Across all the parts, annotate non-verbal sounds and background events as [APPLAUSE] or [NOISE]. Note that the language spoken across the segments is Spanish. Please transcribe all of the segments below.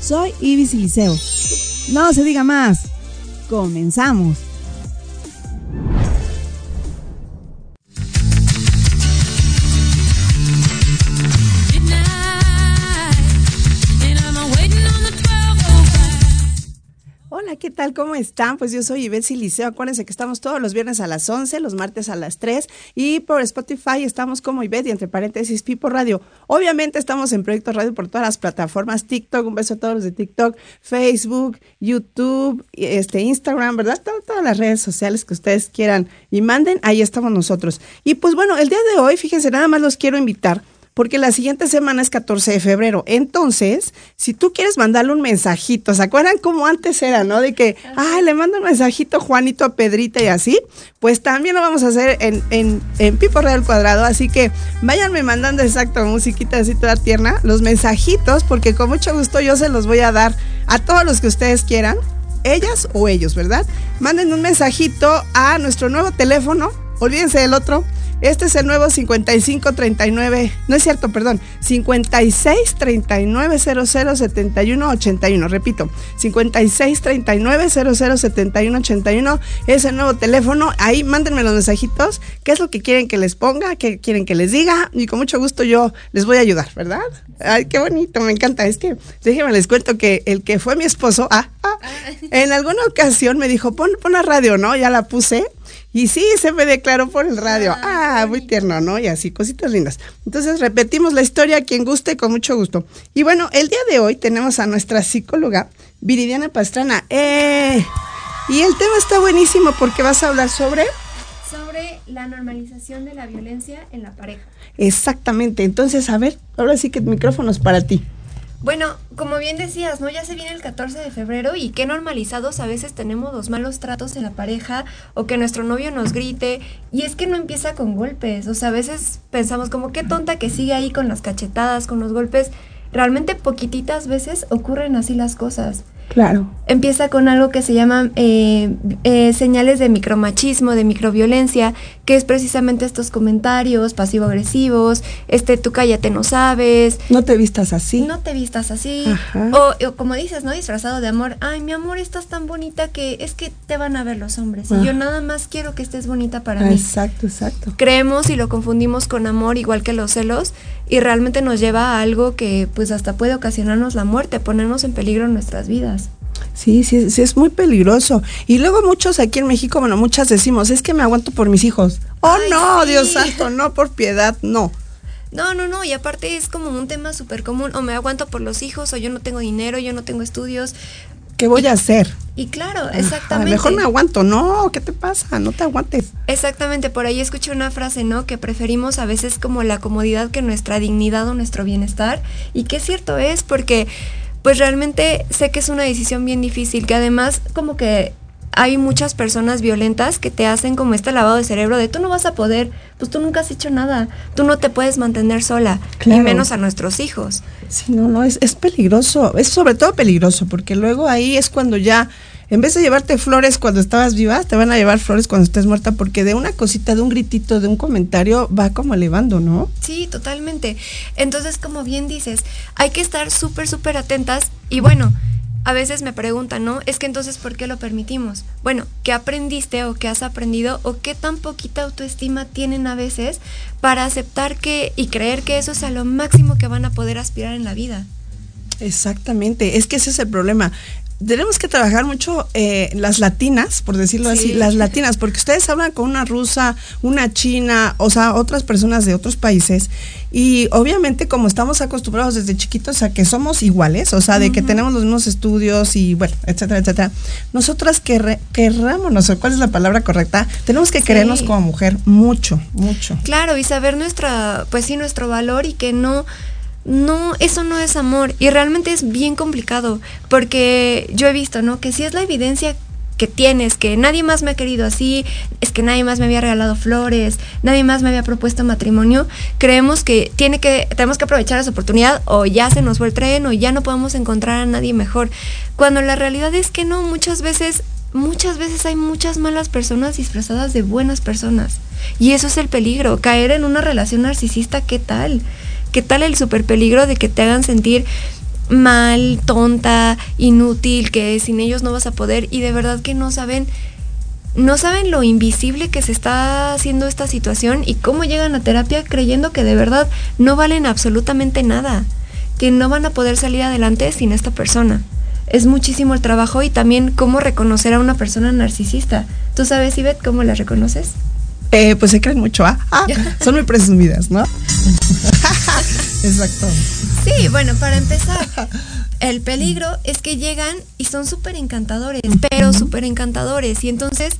Soy Ibis Liceo. No se diga más. Comenzamos. Tal? ¿Cómo están? Pues yo soy Ivette Liceo. Acuérdense que estamos todos los viernes a las 11, los martes a las 3 y por Spotify estamos como Ivette y entre paréntesis Pipo Radio. Obviamente estamos en Proyecto Radio por todas las plataformas, TikTok, un beso a todos los de TikTok, Facebook, YouTube, este Instagram, ¿verdad? todas las redes sociales que ustedes quieran y manden, ahí estamos nosotros. Y pues bueno, el día de hoy, fíjense, nada más los quiero invitar porque la siguiente semana es 14 de febrero. Entonces, si tú quieres mandarle un mensajito, ¿se acuerdan cómo antes era, no? De que, ay, le mando un mensajito Juanito a Pedrita y así, pues también lo vamos a hacer en, en, en Pipo Real Cuadrado. Así que váyanme mandando exacto musiquita así toda tierna, los mensajitos, porque con mucho gusto yo se los voy a dar a todos los que ustedes quieran ellas o ellos, ¿verdad? Manden un mensajito a nuestro nuevo teléfono, olvídense del otro, este es el nuevo 5539, no es cierto, perdón, 5639007181. Repito, 5639007181 es el nuevo teléfono. Ahí mándenme los mensajitos, qué es lo que quieren que les ponga, qué quieren que les diga y con mucho gusto yo les voy a ayudar, ¿verdad? Ay, qué bonito, me encanta. Es que déjenme les cuento que el que fue mi esposo, ah, ah, en alguna ocasión me dijo, pon, pon la radio, ¿no? Ya la puse y sí, se me declaró por el radio. Ah, muy tierno, ¿no? Y así, cositas lindas. Entonces, repetimos la historia, quien guste, con mucho gusto. Y bueno, el día de hoy tenemos a nuestra psicóloga, Viridiana Pastrana. ¡Eh! Y el tema está buenísimo porque vas a hablar sobre... Sobre la normalización de la violencia en la pareja. Exactamente. Entonces, a ver, ahora sí que el micrófono es para ti. Bueno, como bien decías, ¿no? Ya se viene el 14 de febrero y qué normalizados a veces tenemos los malos tratos en la pareja o que nuestro novio nos grite y es que no empieza con golpes, o sea, a veces pensamos como qué tonta que sigue ahí con las cachetadas, con los golpes, realmente poquititas veces ocurren así las cosas. Claro. Empieza con algo que se llama eh, eh, señales de micromachismo, de microviolencia, que es precisamente estos comentarios pasivo-agresivos, este tú cállate, no sabes. No te vistas así. No te vistas así. O, como dices, ¿no? Disfrazado de amor. Ay, mi amor, estás tan bonita que es que te van a ver los hombres. Y yo nada más quiero que estés bonita para mí. Exacto, exacto. Creemos y lo confundimos con amor, igual que los celos, y realmente nos lleva a algo que pues hasta puede ocasionarnos la muerte, ponernos en peligro en nuestras vidas. Sí, sí, sí, es muy peligroso. Y luego muchos aquí en México, bueno, muchas decimos, es que me aguanto por mis hijos. Oh, no, Dios santo, no, por piedad, no. No, no, no, y aparte es como un tema súper común, o me aguanto por los hijos, o yo no tengo dinero, yo no tengo estudios. ¿Qué voy a hacer? Y claro, exactamente. mejor me aguanto, no, ¿qué te pasa? No te aguantes. Exactamente, por ahí escuché una frase, ¿no? Que preferimos a veces como la comodidad que nuestra dignidad o nuestro bienestar, y qué cierto es, porque pues realmente sé que es una decisión bien difícil, que además como que hay muchas personas violentas que te hacen como este lavado de cerebro de tú no vas a poder, pues tú nunca has hecho nada, tú no te puedes mantener sola, ni menos a nuestros hijos. Sí, no, no, es, es peligroso, es sobre todo peligroso, porque luego ahí es cuando ya en vez de llevarte flores cuando estabas viva, te van a llevar flores cuando estés muerta, porque de una cosita, de un gritito, de un comentario, va como elevando, ¿no? Sí, totalmente. Entonces, como bien dices, hay que estar súper, súper atentas y bueno. A veces me preguntan, ¿no? Es que entonces, ¿por qué lo permitimos? Bueno, ¿qué aprendiste o qué has aprendido o qué tan poquita autoestima tienen a veces para aceptar que y creer que eso es a lo máximo que van a poder aspirar en la vida? Exactamente, es que ese es el problema tenemos que trabajar mucho eh, las latinas, por decirlo así, las latinas, porque ustedes hablan con una rusa, una china, o sea, otras personas de otros países, y obviamente como estamos acostumbrados desde chiquitos a que somos iguales, o sea, de que tenemos los mismos estudios y bueno, etcétera, etcétera, nosotras querrámonos, ¿cuál es la palabra correcta? Tenemos que querernos como mujer mucho, mucho. Claro, y saber nuestra, pues sí, nuestro valor y que no no, eso no es amor. Y realmente es bien complicado, porque yo he visto, ¿no? Que si es la evidencia que tienes, que nadie más me ha querido así, es que nadie más me había regalado flores, nadie más me había propuesto matrimonio, creemos que tiene que tenemos que aprovechar esa oportunidad o ya se nos fue el tren o ya no podemos encontrar a nadie mejor. Cuando la realidad es que no, muchas veces muchas veces hay muchas malas personas disfrazadas de buenas personas. Y eso es el peligro, caer en una relación narcisista, ¿qué tal? ¿Qué tal el super peligro de que te hagan sentir mal, tonta, inútil, que sin ellos no vas a poder y de verdad que no saben no saben lo invisible que se está haciendo esta situación y cómo llegan a terapia creyendo que de verdad no valen absolutamente nada, que no van a poder salir adelante sin esta persona. Es muchísimo el trabajo y también cómo reconocer a una persona narcisista. ¿Tú sabes, Ivette, cómo la reconoces? Eh, pues se creen mucho, ¿ah? ah [LAUGHS] son muy presumidas, ¿no? [LAUGHS] Exacto. Sí, bueno, para empezar, el peligro es que llegan y son súper encantadores, pero súper encantadores. Y entonces,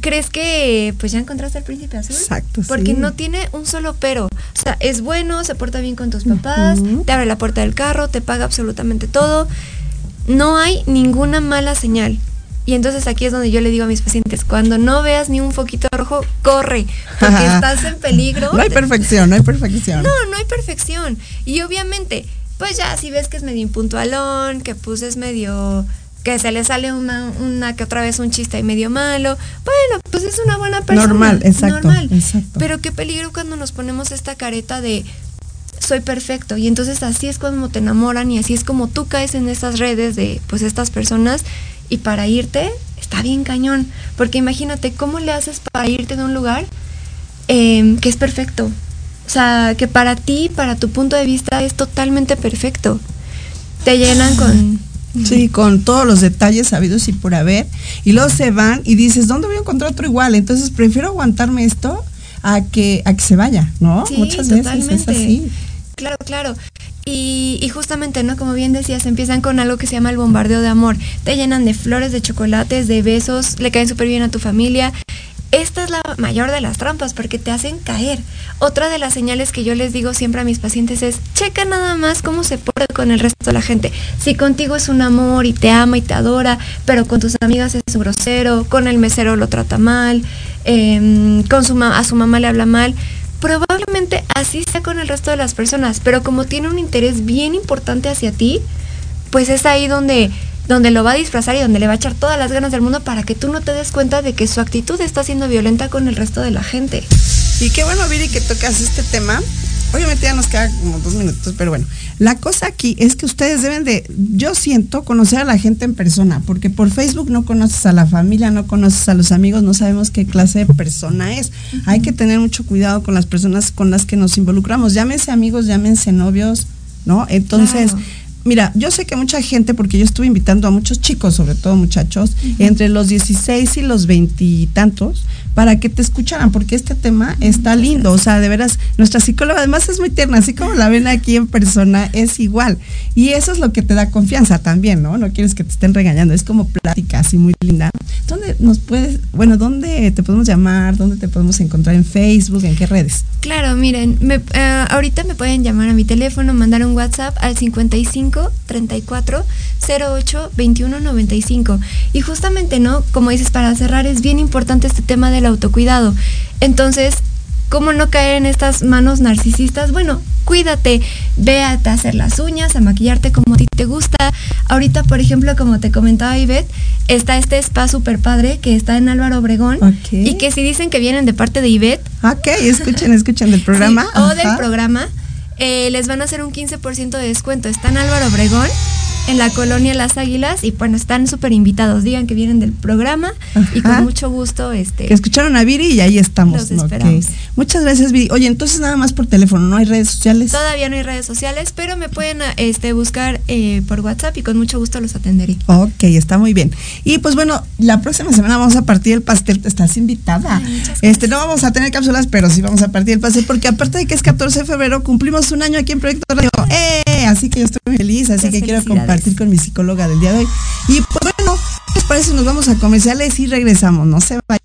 ¿crees que pues ya encontraste al príncipe azul? Exacto. Porque no tiene un solo pero. O sea, es bueno, se porta bien con tus papás, te abre la puerta del carro, te paga absolutamente todo. No hay ninguna mala señal. Y entonces aquí es donde yo le digo a mis pacientes, cuando no veas ni un foquito rojo, corre, porque estás en peligro. No hay perfección, no hay perfección. No, no hay perfección. Y obviamente, pues ya si ves que es medio impuntualón, que pues es medio que se le sale una, una que otra vez un chiste y medio malo, bueno, pues es una buena persona. Normal, exacto. Normal. Pero qué peligro cuando nos ponemos esta careta de soy perfecto. Y entonces así es como te enamoran y así es como tú caes en estas redes de pues estas personas y para irte está bien cañón, porque imagínate cómo le haces para irte de un lugar em, que es perfecto. O sea, que para ti, para tu punto de vista, es totalmente perfecto. Te llenan con... Sí, con todos los detalles sabidos y por haber. Y luego se van y dices, ¿dónde voy a encontrar otro igual? Entonces prefiero aguantarme esto a que, a que se vaya, ¿no? Muchas veces es así. Claro, claro. Y, justamente, ¿no? Como bien decías, empiezan con algo que se llama el bombardeo de amor. Te llenan de flores, de chocolates, de besos, le caen súper bien a tu familia. Esta es la mayor de las trampas porque te hacen caer. Otra de las señales que yo les digo siempre a mis pacientes es, checa nada más cómo se porta con el resto de la gente. Si contigo es un amor y te ama y te adora, pero con tus amigas es grosero, con el mesero lo trata mal, em, con su a su mamá le habla mal, probablemente así sea con el resto de las personas, pero como tiene un interés bien importante hacia ti, pues es ahí donde donde lo va a disfrazar y donde le va a echar todas las ganas del mundo para que tú no te des cuenta de que su actitud está siendo violenta con el resto de la gente. Y qué bueno, Viri, que tocas este tema, Obviamente ya nos queda como dos minutos, pero bueno, la cosa aquí es que ustedes deben de, yo siento, conocer a la gente en persona, porque por Facebook no conoces a la familia, no conoces a los amigos, no sabemos qué clase de persona es. Hay que tener mucho cuidado con las personas con las que nos involucramos, llámense amigos, llámense novios, ¿no? Entonces... Mira, yo sé que mucha gente, porque yo estuve invitando a muchos chicos, sobre todo muchachos, entre los 16 y los veintitantos, para que te escucharan, porque este tema está lindo. O sea, de veras, nuestra psicóloga además es muy tierna, así como la ven aquí en persona, es igual. Y eso es lo que te da confianza también, ¿no? No quieres que te estén regañando, es como plática así muy linda. ¿Dónde nos puedes, bueno, dónde te podemos llamar? ¿Dónde te podemos encontrar en Facebook? ¿En qué redes? Claro, miren, eh, ahorita me pueden llamar a mi teléfono, mandar un WhatsApp al 55 34 08 21 95. Y justamente, ¿no? Como dices, para cerrar, es bien importante este tema del autocuidado. Entonces, ¿cómo no caer en estas manos narcisistas? Bueno, cuídate, ve a hacer las uñas, a maquillarte como a ti te gusta. Ahorita, por ejemplo, como te comentaba Ivette, está este spa super padre que está en Álvaro Obregón y que si dicen que vienen de parte de Ivette. Ok, escuchen, escuchen del [LAUGHS] programa. o del programa, eh, les van a hacer un 15% de descuento. Está en Álvaro Obregón en la colonia Las Águilas y bueno, están súper invitados. Digan que vienen del programa y con mucho gusto. este Que escucharon a Viri y ahí estamos. Muchas gracias, Viri. Oye, entonces nada más por teléfono, ¿no hay redes sociales? Todavía no hay redes sociales, pero me pueden este, buscar eh, por WhatsApp y con mucho gusto los atenderé. Ok, está muy bien. Y pues bueno, la próxima semana vamos a partir el pastel. Estás invitada. este No vamos a tener cápsulas, pero sí vamos a partir el pastel porque aparte de que es 14 de febrero, cumplimos un año aquí en Proyecto Radio. ¡Eh! Así que yo estoy muy feliz, así que quiero compartir con mi psicóloga del día de hoy. Y pues bueno, ¿qué les parece? Nos vamos a comerciales y regresamos. No se vaya.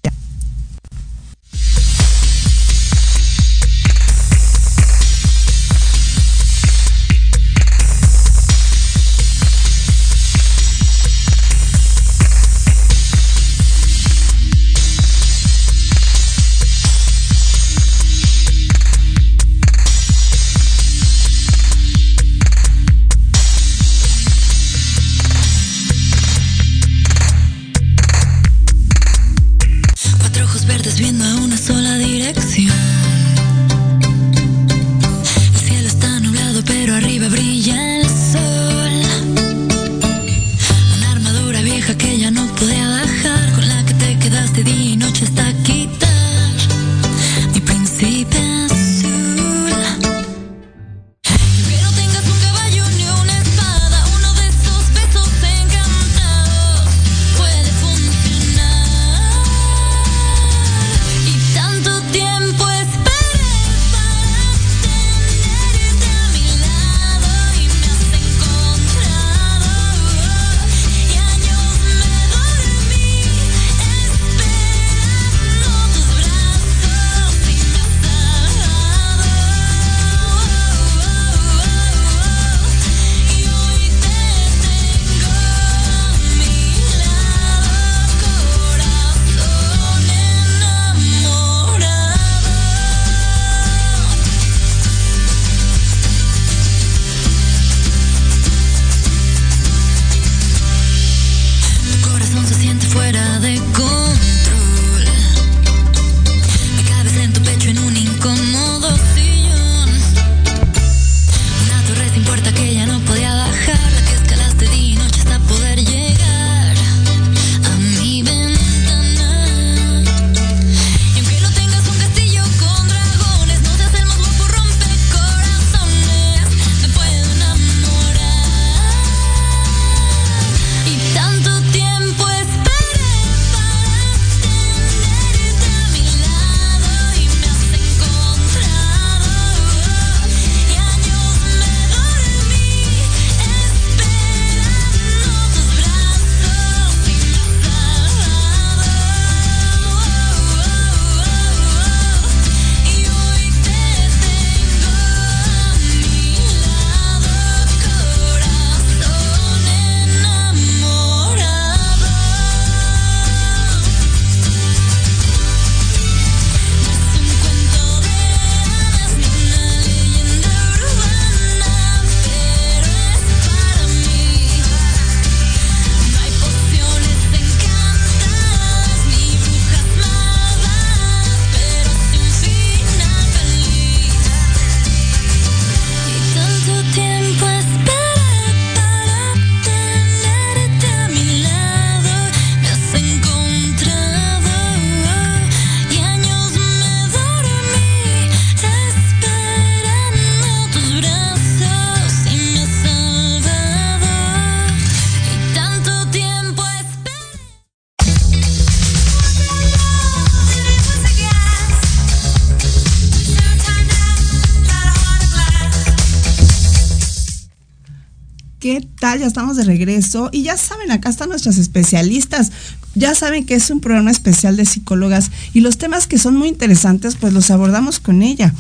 De regreso y ya saben, acá están nuestras especialistas. Ya saben que es un programa especial de psicólogas y los temas que son muy interesantes pues los abordamos con ella.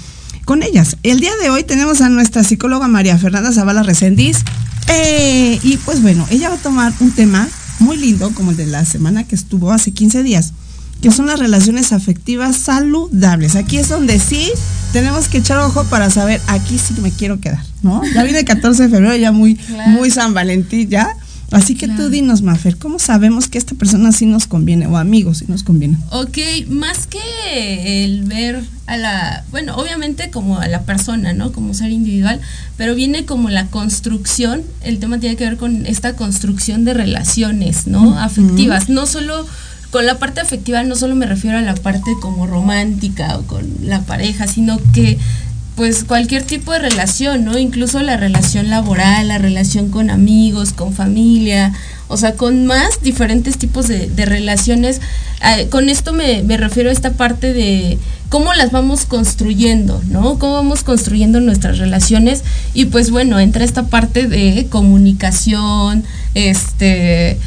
Con ellas. El día de hoy tenemos a nuestra psicóloga María Fernanda Zavala Resendiz. Eh, y pues bueno, ella va a tomar un tema muy lindo como el de la semana que estuvo hace 15 días que son las relaciones afectivas saludables. Aquí es donde sí tenemos que echar ojo para saber, aquí sí me quiero quedar, ¿no? Ya viene el 14 de febrero, ya muy, muy San Valentín, ya. Así que tú dinos, Mafer, ¿cómo sabemos que esta persona sí nos conviene o amigos sí nos conviene? Ok, más que el ver a la, bueno, obviamente como a la persona, ¿no? Como ser individual, pero viene como la construcción, el tema tiene que ver con esta construcción de relaciones, ¿no? Afectivas, no solo con la parte afectiva no solo me refiero a la parte como romántica o con la pareja, sino que pues cualquier tipo de relación, ¿no? Incluso la relación laboral, la relación con amigos, con familia, o sea, con más diferentes tipos de, relaciones. Ah, con esto me, me, refiero a esta parte de cómo las vamos construyendo, ¿no? Cómo vamos construyendo nuestras relaciones. Y pues bueno, entra esta parte de comunicación, este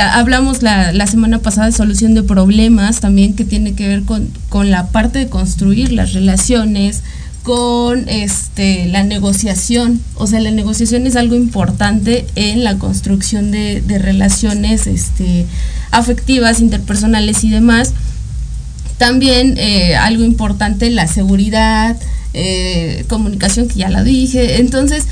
hablamos la, la, semana pasada de solución de problemas, también que tiene que ver con, con la parte de construir las relaciones, con este, la negociación. O sea, la negociación es algo importante en la construcción de, de relaciones este, afectivas, interpersonales y demás. También eh, algo importante, la seguridad, eh, comunicación, que ya la dije. Entonces,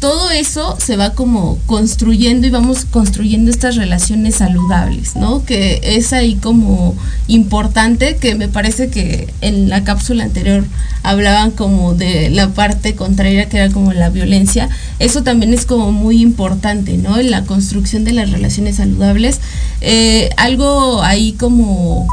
todo eso se va como construyendo y vamos construyendo estas relaciones saludables, ¿no? Que es ahí como importante, que me parece que en la cápsula anterior hablaban como de la parte contraria que era como la violencia. Eso también es como muy importante, ¿no? En la construcción de las relaciones saludables. Eh, algo ahí como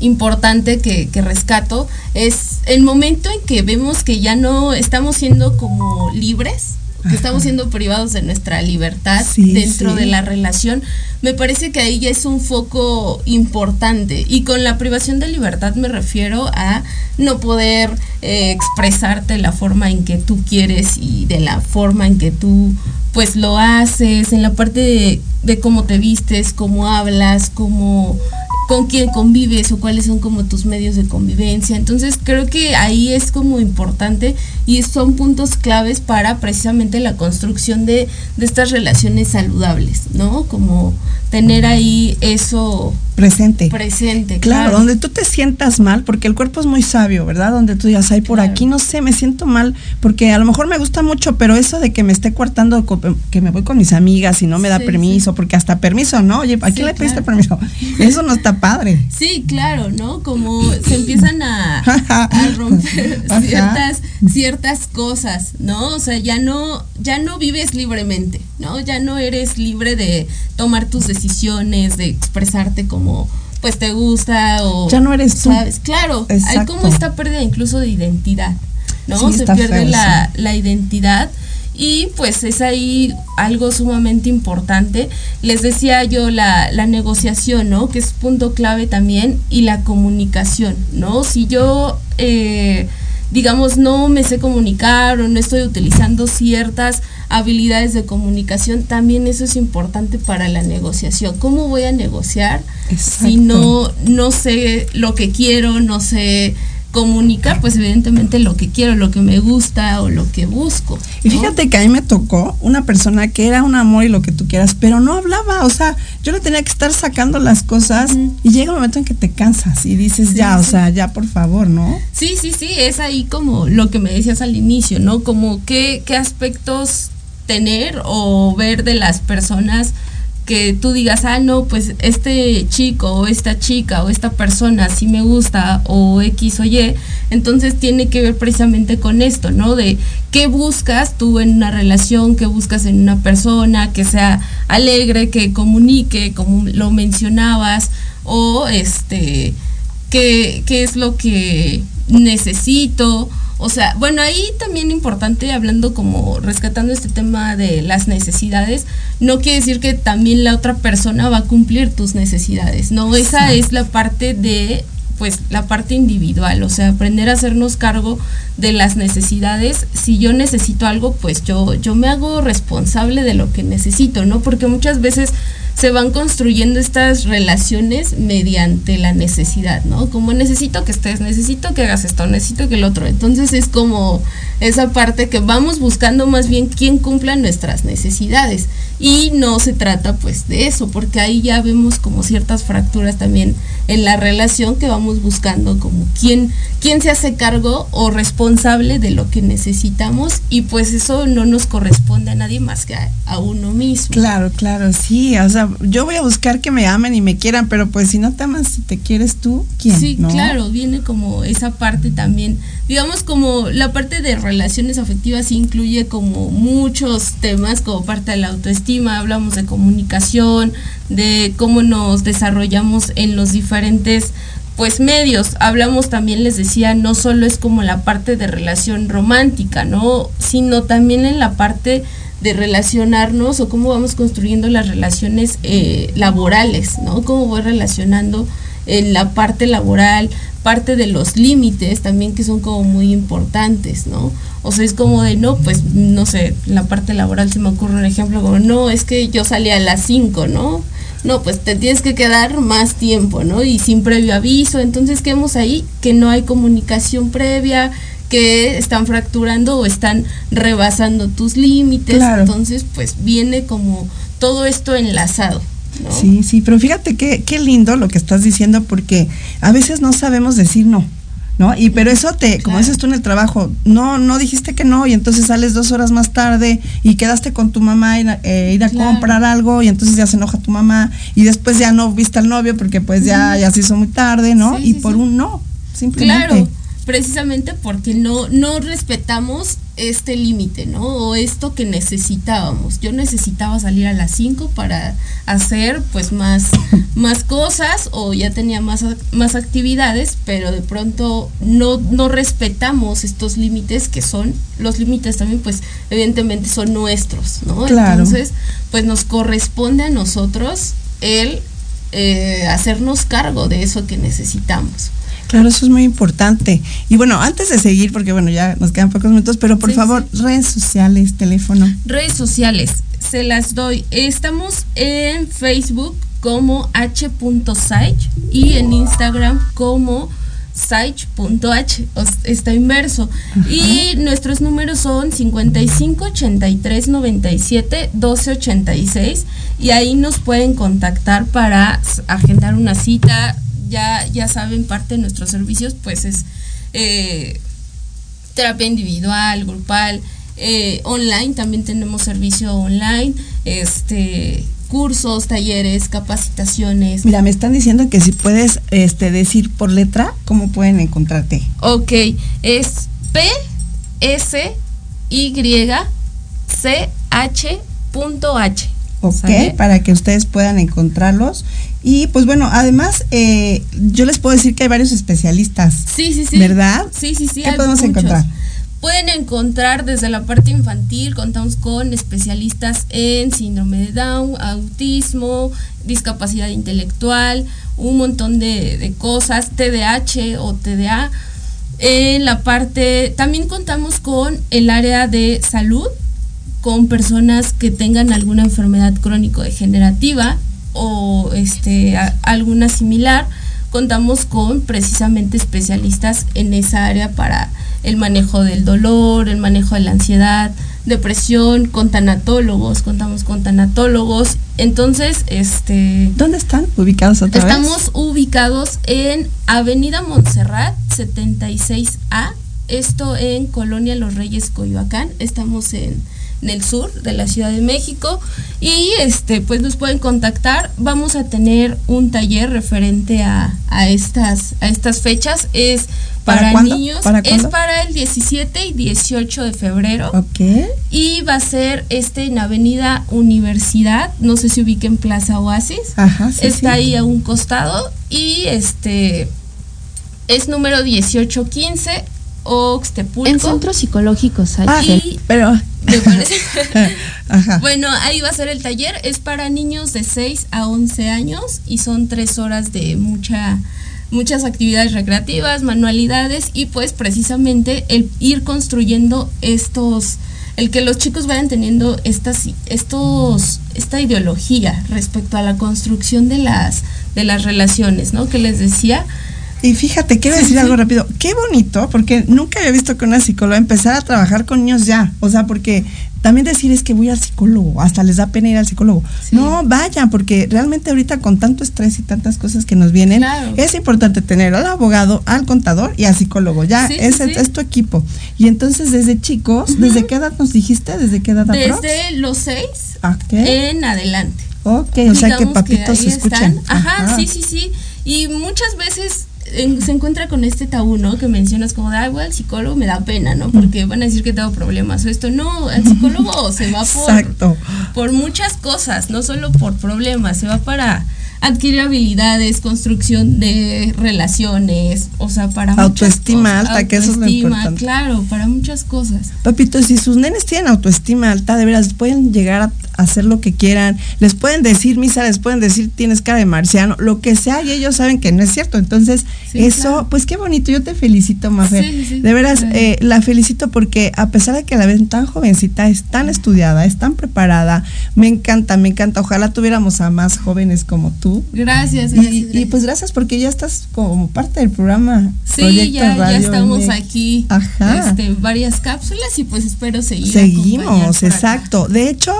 importante que, que, rescato es el momento en que vemos que ya no estamos siendo como libres, que estamos siendo privados de nuestra libertad dentro de la relación, me parece que ahí ya es un foco importante. Y con la privación de libertad me refiero a no poder eh, expresarte la forma en que tú quieres y de la forma en que tú pues lo haces, en la parte de, de cómo te vistes, cómo hablas, cómo con quién convives o cuáles son como tus medios de convivencia. Entonces creo que ahí es como importante y son puntos claves para precisamente la construcción de, de estas relaciones saludables, ¿no? Como tener ahí eso presente. Presente, claro. donde tú te sientas mal, porque el cuerpo es muy sabio, ¿verdad? Donde tú digas, ay, por aquí no sé, me siento mal, porque a lo mejor me gusta mucho, pero eso de que me esté cortando, que me voy con mis amigas y no me da permiso, porque hasta permiso, ¿no? Oye, ¿a quién le pediste permiso? [LAUGHS] Eso no está padre. Sí, claro, ¿no? Como se empiezan a, [LAUGHS] romper ciertas, ciertas cosas, ¿no? O sea, ya no, ya no vives libremente, ¿no? Ya no eres libre de tomar tus decisiones, de expresarte como pues te gusta o ya no eres tú. ¿sabes? Claro, hay como esta pérdida incluso de identidad, ¿no? Se pierde la, la identidad y pues es ahí algo sumamente importante. Les decía yo la, la, negociación, ¿no? Que es punto clave también y la comunicación, ¿no? Si yo eh, digamos, no me sé comunicar o no estoy utilizando ciertas habilidades de comunicación, también eso es importante para la negociación. ¿Cómo voy a negociar si no, no sé lo que quiero, no sé comunicar pues evidentemente lo que quiero, lo que me gusta o lo que busco. Y fíjate que a mí me tocó una persona que era un amor y lo que tú quieras, pero no hablaba, o sea, yo le tenía que estar sacando las cosas y llega un momento en que te cansas y dices ya, o sea, ya por favor, ¿no? Sí, sí, sí, es ahí como lo que me decías al inicio, ¿no? Como qué, qué aspectos tener o ver de las personas que tú digas, ah, no, pues este chico o esta chica o esta persona sí me gusta o X o Y, entonces tiene que ver precisamente con esto, ¿no? De qué buscas tú en una relación, qué buscas en una persona, que sea alegre, que comunique, como lo mencionabas, o este, qué, qué es lo que necesito o sea, bueno, ahí también importante, hablando como rescatando este tema de las necesidades, no quiere decir que también la otra persona va a cumplir tus necesidades, ¿no? Esa es la parte de pues la parte individual, o sea, aprender a hacernos cargo de las necesidades. Si yo necesito algo, pues yo, yo me hago responsable de lo que necesito, ¿no? Porque muchas veces se van construyendo estas relaciones mediante la necesidad, ¿no? Como necesito que estés, necesito que hagas esto, necesito que el otro. Entonces es como esa parte que vamos buscando más bien quién cumpla nuestras necesidades. Y no se trata pues de eso, porque ahí ya vemos como ciertas fracturas también en la relación que vamos buscando como quién, quién se hace cargo o responsable de lo que necesitamos y pues eso no nos corresponde a nadie más que a, a uno mismo. Claro, claro, sí, o sea, yo voy a buscar que me amen y me quieran, pero pues si no te amas, si te quieres tú, ¿quién? Sí, claro, viene como esa parte también, digamos como la parte de relaciones afectivas incluye como muchos temas como parte de la autoestima, hablamos de comunicación, de cómo nos desarrollamos en los diferentes pues medios. Hablamos también, les decía, no solo es como la parte de relación romántica, ¿no? Sino también en la parte de relacionarnos o cómo vamos construyendo las relaciones eh, laborales, ¿no? Cómo voy relacionando en la parte laboral, parte de los límites también que son como muy importantes, ¿no? O sea, es como de, no, pues, no sé, la parte laboral se me ocurre un ejemplo como, no, es que yo salí a las 5, ¿no? No, pues te tienes que quedar más tiempo, ¿no? Y sin previo aviso. Entonces, ¿qué vemos ahí? Que no hay comunicación previa, que están fracturando o están rebasando tus límites. Entonces, pues viene como todo esto enlazado. ¿No? Sí, sí, pero fíjate qué, qué lindo lo que estás diciendo porque a veces no sabemos decir no. ¿No? Y pero eso te, como dices tú en el trabajo, no, no dijiste que no, y entonces sales dos horas más tarde y quedaste con tu mamá eh, ir a comprar algo, y entonces ya se enoja tu mamá, y después ya no viste al novio porque pues ya, ya se hizo muy tarde, ¿no? y por un no, simplemente. Claro precisamente porque no, no respetamos este límite, ¿no? O esto que necesitábamos. Yo necesitaba salir a las 5 para hacer pues más, más cosas o ya tenía más, más actividades, pero de pronto no, no respetamos estos límites que son, los límites también pues evidentemente son nuestros, ¿no? Entonces pues nos corresponde a nosotros el eh, hacernos cargo de eso que necesitamos. Claro, eso es muy importante. Y bueno, antes de seguir, porque bueno, ya nos quedan pocos minutos, pero por favor, redes sociales, teléfono. Redes sociales, se las doy. Estamos en Facebook como h.site y en Instagram como site.h, está inverso. Y nuestros números son 55 83 97 12 86 y ahí nos pueden contactar para agendar una cita, ya, ya saben, parte de nuestros servicios pues es eh, terapia individual, grupal, eh, online, también tenemos servicio online, este cursos, talleres, capacitaciones. Mira, me están diciendo que si puedes este, decir por letra, ¿cómo pueden encontrarte? Ok, es P S Y C H punto H. Ok, para que ustedes puedan encontrarlos. Y pues bueno, además, eh, yo les puedo decir que hay varios especialistas. Sí, sí, sí. ¿Verdad? Sí, sí, sí. ¿Qué podemos encontrar? Pueden encontrar desde la parte infantil, contamos con especialistas en síndrome de Down, autismo, discapacidad intelectual, un montón de, de cosas, TDAH o TDA. En la parte, también contamos con el área de salud, con personas que tengan alguna enfermedad crónico-degenerativa o este, alguna similar. Contamos con precisamente especialistas en esa área para el manejo del dolor, el manejo de la ansiedad, depresión, con tanatólogos, contamos con tanatólogos. Entonces, este... ¿Dónde están ubicados otra Estamos ubicados en Avenida Montserrat 76A, esto en Colonia Los Reyes, Coyoacán. Estamos en en el sur de la Ciudad de México. Y este pues nos pueden contactar. Vamos a tener un taller referente a, a estas a estas fechas. Es para, niños. Es para el 17 y 18 de febrero. Y va a ser este en Avenida Universidad. No sé si ubiquen Plaza Oasis. Está ahí a un costado. Y este es número 1815 Oxtepulco. En centros psicológicos ah, pero [LAUGHS] Bueno, ahí va a ser el taller. Es para niños de 6 a 11 años y son tres horas de mucha muchas actividades recreativas, manualidades y pues precisamente el ir construyendo estos el que los chicos vayan teniendo estas estos esta ideología respecto a la construcción de las de las relaciones, ¿no? Que les decía y fíjate, quiero decir algo rápido. Qué bonito, porque nunca había visto que una psicóloga empezara a trabajar con niños ya. O sea, porque también decir es que voy al psicólogo, hasta les da pena ir al psicólogo. No, vayan, porque realmente ahorita con tanto estrés y tantas cosas que nos vienen, es importante tener al abogado, al contador y al psicólogo. Ya, es tu equipo. Y entonces, desde chicos, ¿desde qué edad nos dijiste? ¿Desde qué edad Desde los seis en adelante. Ok, o sea que papitos escuchan. Ajá, sí, sí, sí. Y muchas veces se encuentra con este tabú, ¿no? Que mencionas como de, ah, el psicólogo me da pena, ¿no? Porque van a decir que tengo problemas o esto. No, el psicólogo se va por, por muchas cosas, no solo por problemas, se va para adquirir habilidades, construcción de relaciones, o sea, para autoestima alta, que eso es lo importante. Claro, para muchas cosas. Papito, si sus nenes tienen autoestima alta, de veras pueden llegar a hacer lo que quieran, les pueden decir misa, les pueden decir tienes cara de marciano, lo que sea, y ellos saben que no es cierto. Entonces, eso, pues qué bonito, yo te felicito, Mafer. de veras, eh, la felicito porque a pesar de que la ven tan jovencita, es tan estudiada, es tan preparada, me encanta, me encanta. Ojalá tuviéramos a más jóvenes como tú. Gracias, y, pues gracias porque ya estás como parte del programa. Sí, ya, ya estamos aquí. Ajá. Este, varias cápsulas y pues espero seguir. Seguimos, exacto. De hecho,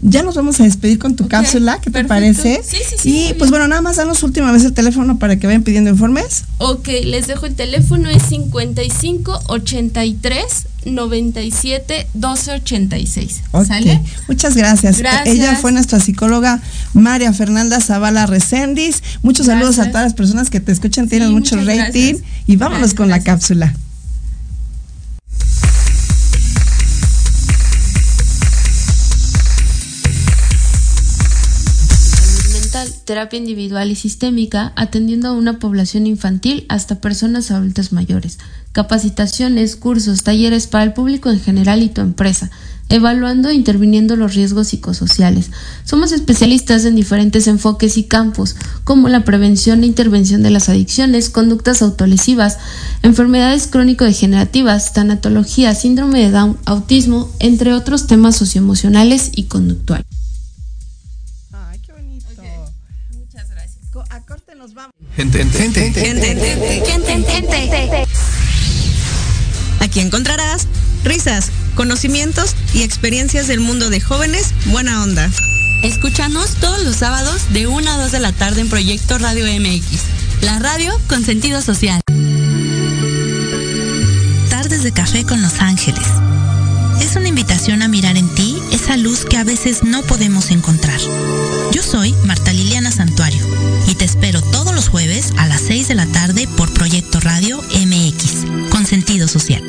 ya nos vamos a despedir con tu cápsula, ¿qué te parece? Sí, sí, sí. Y pues bueno, nada más danos última vez el teléfono para que vayan pidiendo informes. Ok, les dejo el teléfono, es 55 83 97 12 86. ¿Sale? Muchas gracias. Ella fue nuestra psicóloga María Fernanda Zavala Recendis. Muchos saludos a todas las personas que te escuchan, tienen mucho rating. Y vámonos con la cápsula. Terapia individual y sistémica, atendiendo a una población infantil hasta personas adultas mayores, capacitaciones, cursos, talleres para el público en general y tu empresa, evaluando e interviniendo los riesgos psicosociales. Somos especialistas en diferentes enfoques y campos, como la prevención e intervención de las adicciones, conductas autolesivas, enfermedades crónico-degenerativas, tanatología, síndrome de Down, autismo, entre otros temas socioemocionales y conductuales. Gente, gente, gente, gente, gente, gente. Aquí encontrarás risas, conocimientos y experiencias del mundo de jóvenes buena onda. Escúchanos todos los sábados de 1 a 2 de la tarde en Proyecto Radio MX, la radio con sentido social. Tardes de café con Los Ángeles. Es una invitación a mirar en ti esa luz que a veces no podemos encontrar. Yo soy Marta Liliana Santuario te espero todos los jueves a las 6 de la tarde por Proyecto Radio MX, con sentido social.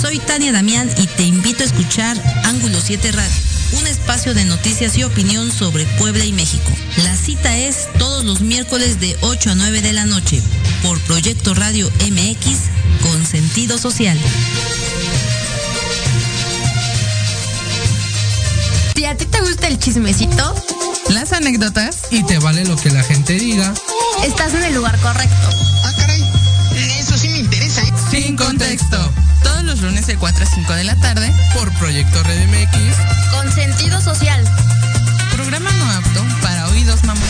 Soy Tania Damián y te invito a escuchar Ángulo 7 Radio, un espacio de noticias y opinión sobre Puebla y México. La cita es todos los miércoles de 8 a 9 de la noche por Proyecto Radio MX con sentido social. Si a ti te gusta el chismecito, las anécdotas y te vale lo que la gente diga, estás en el lugar correcto. Ah, caray, eso sí me interesa. ¿eh? Sin contexto. Todos los lunes de 4 a 5 de la tarde por Proyecto Red MX con sentido social. Programa no apto para oídos mamá.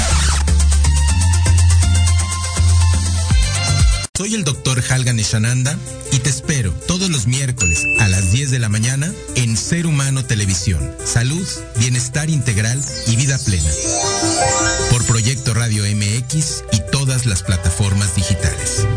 Soy el doctor Halgan Eshananda y te espero todos los miércoles a las 10 de la mañana en Ser Humano Televisión. Salud, bienestar integral y vida plena. Por Proyecto Radio MX y todas las plataformas digitales.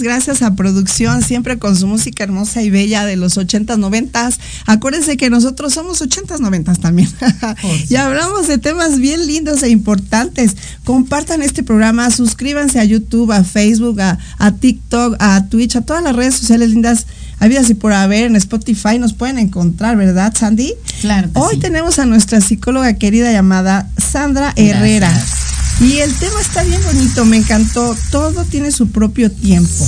Muchas gracias a producción, siempre con su música hermosa y bella de los 80s, 90s. Acuérdense que nosotros somos 80s, 90s también. [LAUGHS] y hablamos de temas bien lindos e importantes. Compartan este programa, suscríbanse a YouTube, a Facebook, a, a TikTok, a Twitch, a todas las redes sociales lindas habidas y por haber en Spotify nos pueden encontrar, ¿verdad, Sandy? Claro. Hoy tenemos a nuestra psicóloga querida llamada Sandra Herrera. Y el tema está bien bonito, me encantó. Todo tiene su propio tiempo,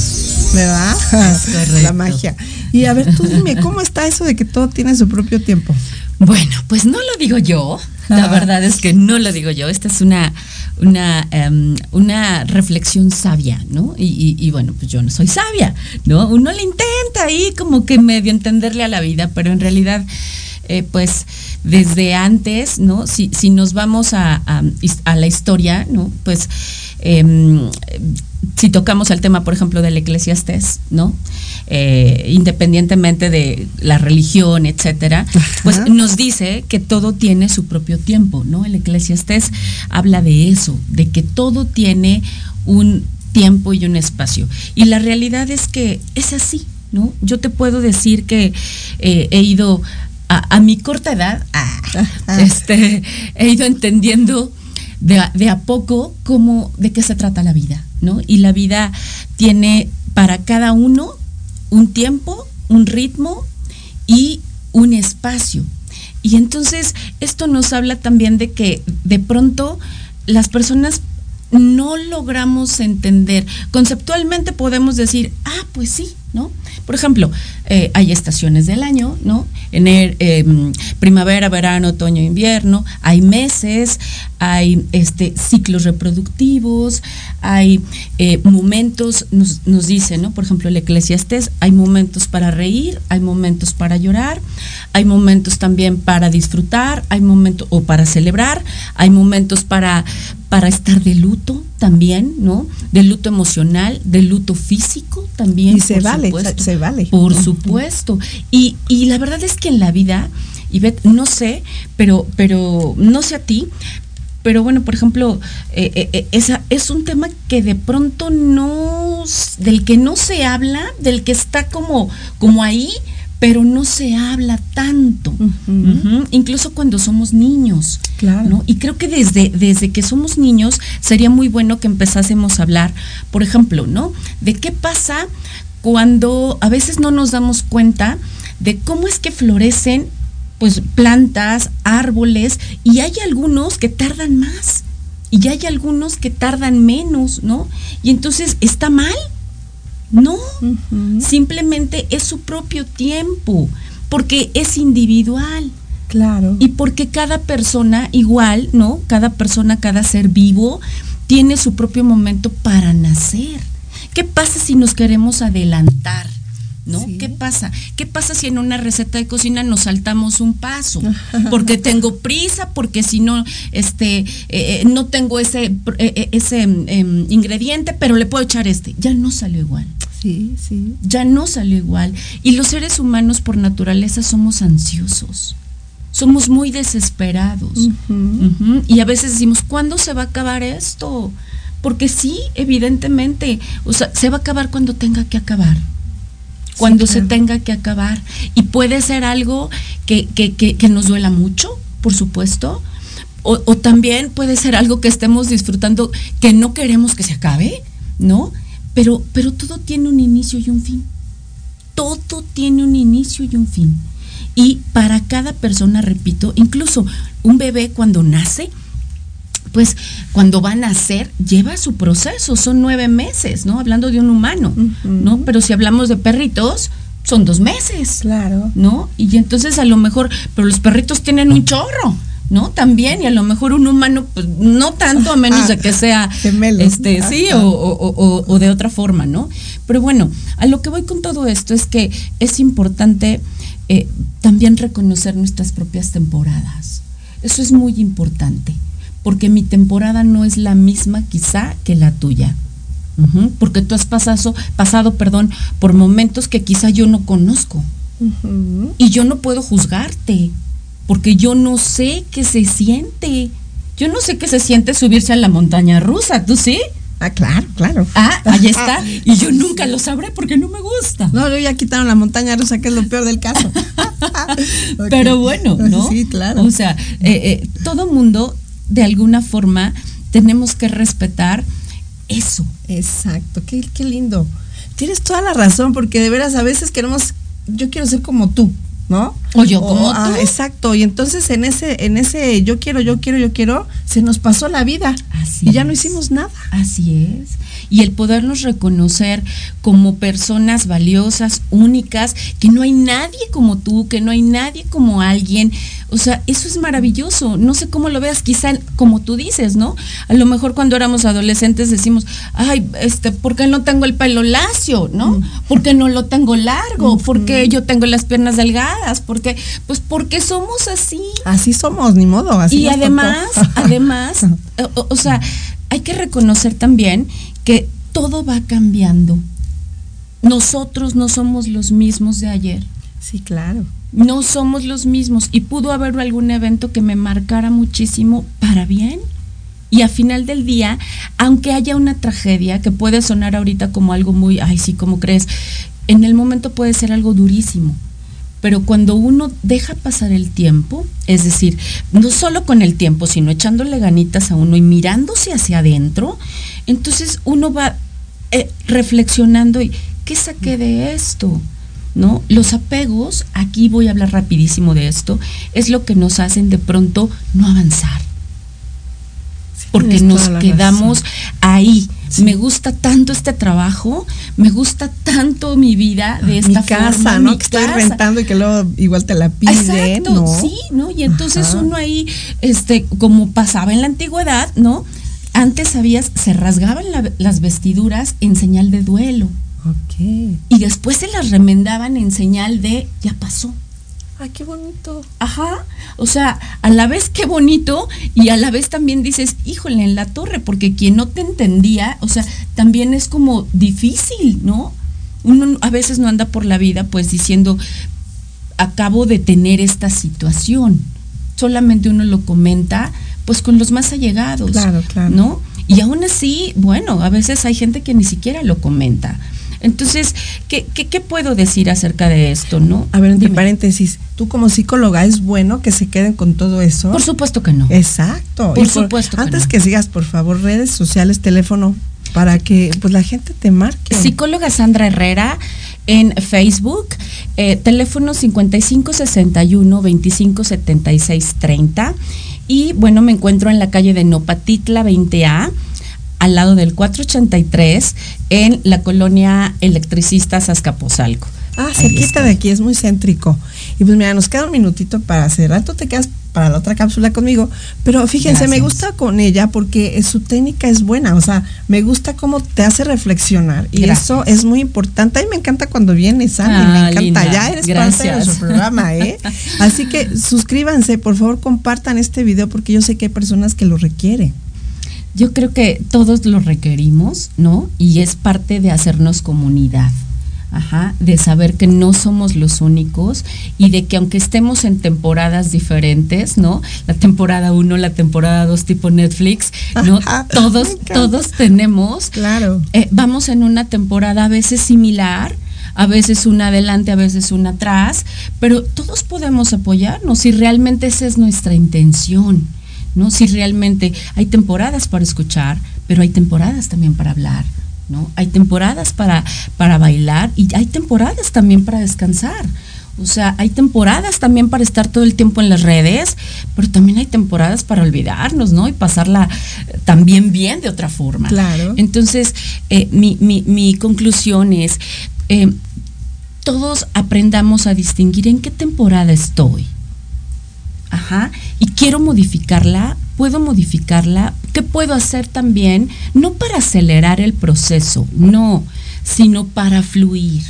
¿verdad? [LAUGHS] La magia. Y a ver, tú dime, ¿cómo está eso de que todo tiene su propio tiempo? Bueno, pues no lo digo yo. La verdad es que no lo digo yo. Esta es una, una, um, una reflexión sabia, ¿no? Y, y, y, bueno, pues yo no soy sabia, ¿no? Uno le intenta ahí como que medio entenderle a la vida, pero en realidad, eh, pues desde antes, ¿no? Si, si nos vamos a, a, a, la historia, ¿no? Pues eh, si tocamos el tema, por ejemplo, del eclesiastés, ¿no? Eh, independientemente de la religión, etcétera, pues nos dice que todo tiene su propio tiempo, ¿no? El eclesiastés habla de eso, de que todo tiene un tiempo y un espacio. Y la realidad es que es así, ¿no? Yo te puedo decir que eh, he ido a, a, mi corta edad, ah, este, he ido entendiendo de a, de a poco cómo, de qué se trata la vida, ¿no? Y la vida tiene para cada uno un tiempo, un ritmo y un espacio. Y entonces esto nos habla también de que de pronto las personas no logramos entender. Conceptualmente podemos decir, ah, pues sí, ¿no? Por ejemplo, eh, hay estaciones del año, ¿no? En eh, primavera, verano, otoño, invierno, hay meses, hay este, ciclos reproductivos, hay eh, momentos, nos, nos dice, ¿no? Por ejemplo, el eclesiastés, hay momentos para reír, hay momentos para llorar, hay momentos también para disfrutar, hay momentos, o para celebrar, hay momentos para, para estar de luto también, ¿no? De luto emocional, de luto físico también. Y se vale, supuesto. se vale. Por supuesto. Y, y la verdad es que en la vida, Ivette, no sé, pero, pero no sé a ti, pero bueno, por ejemplo, eh, eh, esa es un tema que de pronto no, del que no se habla, del que está como, como ahí, pero no se habla tanto, uh -huh. Uh -huh. incluso cuando somos niños. Claro. ¿no? Y creo que desde, desde que somos niños sería muy bueno que empezásemos a hablar, por ejemplo, ¿no? De qué pasa cuando a veces no nos damos cuenta de cómo es que florecen pues plantas, árboles, y hay algunos que tardan más, y hay algunos que tardan menos, ¿no? Y entonces, ¿está mal? No, uh -huh. simplemente es su propio tiempo, porque es individual. Claro. Y porque cada persona igual, ¿no? Cada persona, cada ser vivo tiene su propio momento para nacer. ¿Qué pasa si nos queremos adelantar? ¿No? Sí. ¿Qué pasa? ¿Qué pasa si en una receta de cocina nos saltamos un paso? [LAUGHS] Porque tengo prisa, porque si no, este, eh, no tengo ese, eh, ese eh, ingrediente, pero le puedo echar este. Ya no salió igual. Sí, sí. Ya no salió igual. Y los seres humanos por naturaleza somos ansiosos. Somos muy desesperados. Uh -huh. Uh -huh. Y a veces decimos, ¿cuándo se va a acabar esto? Porque sí, evidentemente, o sea, se va a acabar cuando tenga que acabar cuando sí, claro. se tenga que acabar. Y puede ser algo que, que, que, que nos duela mucho, por supuesto, o, o, también puede ser algo que estemos disfrutando que no queremos que se acabe, ¿no? Pero, pero todo tiene un inicio y un fin. Todo tiene un inicio y un fin. Y para cada persona, repito, incluso un bebé cuando nace, pues cuando va a nacer lleva su proceso, son nueve meses, ¿no? Hablando de un humano, uh -huh. ¿no? Pero si hablamos de perritos, son dos meses. Claro. ¿No? Y entonces a lo mejor, pero los perritos tienen un chorro. ¿no? También, y a lo mejor un humano, pues no tanto, a menos de que [LAUGHS] sea Gemelo. este, sí, o, o, o, o, de otra forma, ¿no? Pero bueno, a lo que voy con todo esto es que es importante eh, también reconocer nuestras propias temporadas. Eso es muy importante porque mi temporada no es la misma quizá que la tuya. Uh -huh, porque tú has pasado, pasado perdón, por momentos que quizá yo no conozco. Uh -huh. Y yo no puedo juzgarte, porque yo no sé qué se siente. Yo no sé qué se siente subirse a la montaña rusa, ¿tú sí? Ah, claro, claro. Ah, ahí está. [LAUGHS] Y yo nunca lo sabré porque no me gusta. No, yo ya quitaron la montaña rusa, que es lo peor del caso. [LAUGHS] Pero bueno, ¿no? Sí, claro. O sea, eh, eh, todo mundo, de alguna forma, tenemos que respetar eso. Exacto, qué, qué lindo. Tienes toda la razón, porque de veras a veces queremos, yo quiero ser como tú, ¿no? O yo como ah, tú. exacto, y entonces en ese, en ese yo quiero, yo quiero, yo quiero, se nos pasó la vida Así y ya no hicimos nada. Así es. Y el podernos reconocer como personas valiosas, únicas, que no hay nadie como tú, que no hay nadie como alguien. O sea, eso es maravilloso. No sé cómo lo veas, quizá como tú dices, ¿no? A lo mejor cuando éramos adolescentes decimos, ay, este, ¿por qué no tengo el pelo lacio, no? ¿Por qué no lo tengo largo? ¿Por qué yo tengo las piernas delgadas? ¿Por qué? Pues porque somos así. Así somos, ni modo. Así y además, además, [LAUGHS] o, o sea, hay que reconocer también que todo va cambiando. Nosotros no somos los mismos de ayer. Sí, claro. No somos los mismos. Y pudo haber algún evento que me marcara muchísimo para bien. Y a final del día, aunque haya una tragedia que puede sonar ahorita como algo muy, ay, sí, como crees, en el momento puede ser algo durísimo. Pero cuando uno deja pasar el tiempo, es decir, no solo con el tiempo, sino echándole ganitas a uno y mirándose hacia adentro, entonces uno va eh, reflexionando y ¿qué saqué de esto? ¿No? Los apegos, aquí voy a hablar rapidísimo de esto, es lo que nos hacen de pronto no avanzar. Porque nos quedamos razón. ahí. Me gusta tanto este trabajo, me gusta tanto mi vida de esta mi casa, forma, ¿no? mi que estoy rentando y que luego igual te la piden, Exacto, ¿no? sí, ¿no? Y entonces Ajá. uno ahí, este, como pasaba en la antigüedad, ¿no? Antes sabías, se rasgaban la- las vestiduras en señal de duelo Ok. y después se las remendaban en señal de ya pasó. Ay, qué bonito. Ajá. O sea, a la vez qué bonito y a la vez también dices, híjole, en la torre, porque quien no te entendía, o sea, también es como difícil, ¿no? Uno a veces no anda por la vida pues diciendo, acabo de tener esta situación. Solamente uno lo comenta pues con los más allegados, Claro, claro. ¿no? Y aún así, bueno, a veces hay gente que ni siquiera lo comenta. Entonces, ¿qué, qué, qué puedo decir acerca de esto, no? A ver, entre paréntesis, tú como psicóloga, ¿es bueno que se queden con todo eso? Por supuesto que no. Exacto. Por Y supuesto que Antes no. que sigas, por favor, redes sociales, teléfono, para que pues la gente te marque. Psicóloga Sandra Herrera en Facebook, eh, teléfono 5561 2576 30 y bueno, me encuentro en la calle de Nopatitla 20A al lado del 483 en la colonia electricistas Azcapotzalco. Ah, cerquita de aquí, es muy céntrico. Y pues mira, nos queda un minutito para cerrar. Tú te quedas para la otra cápsula conmigo. Pero fíjense, me gusta con ella porque su técnica es buena. O sea, me gusta cómo te hace reflexionar. Y Gracias. eso es muy importante. A mí me encanta cuando viene Sandy, Ah, me encanta. linda. Ya eres parte de nuestro programa, ¿eh? [LAUGHS] Así que suscríbanse, por favor, compartan este video porque yo sé que hay personas que lo requieren. Yo creo que todos lo requerimos, ¿no? Y es parte de hacernos comunidad. Ajá, de saber que no somos los únicos y de que aunque estemos en temporadas diferentes, ¿no? La temporada 1, la temporada 2 tipo Netflix, ¿no? Ajá, [LAUGHS] todos, todos tenemos, Claro. eh, vamos en una temporada a veces similar, a veces una adelante, a veces una atrás, pero todos podemos apoyarnos si realmente esa es nuestra intención, ¿no? Si realmente hay temporadas para escuchar, pero hay temporadas también para hablar, ¿no? Hay temporadas para, para bailar y hay temporadas también para descansar. O sea, hay temporadas también para estar todo el tiempo en las redes, pero también hay temporadas para olvidarnos, ¿no? Y pasarla eh, también bien de otra forma. Claro. Entonces, eh, mi, mi- mi conclusión es, eh, todos aprendamos a distinguir en qué temporada estoy. Ajá. Y quiero modificarla, puedo modificarla. ¿Qué puedo hacer también? No para acelerar el proceso, no, sino para fluir.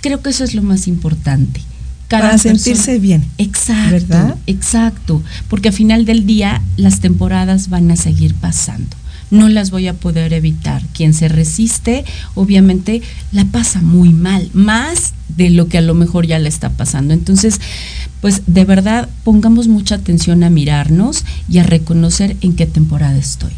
Creo que eso es lo más importante. Para sentirse bien. Exacto, ¿Verdad? exacto. Porque al final del día las temporadas van a seguir pasando. No las voy a poder evitar. Quien se resiste, obviamente, la pasa muy mal, más de lo que a lo mejor ya le está pasando. Entonces, pues de verdad, pongamos mucha atención a mirarnos y a reconocer en qué temporada estoy.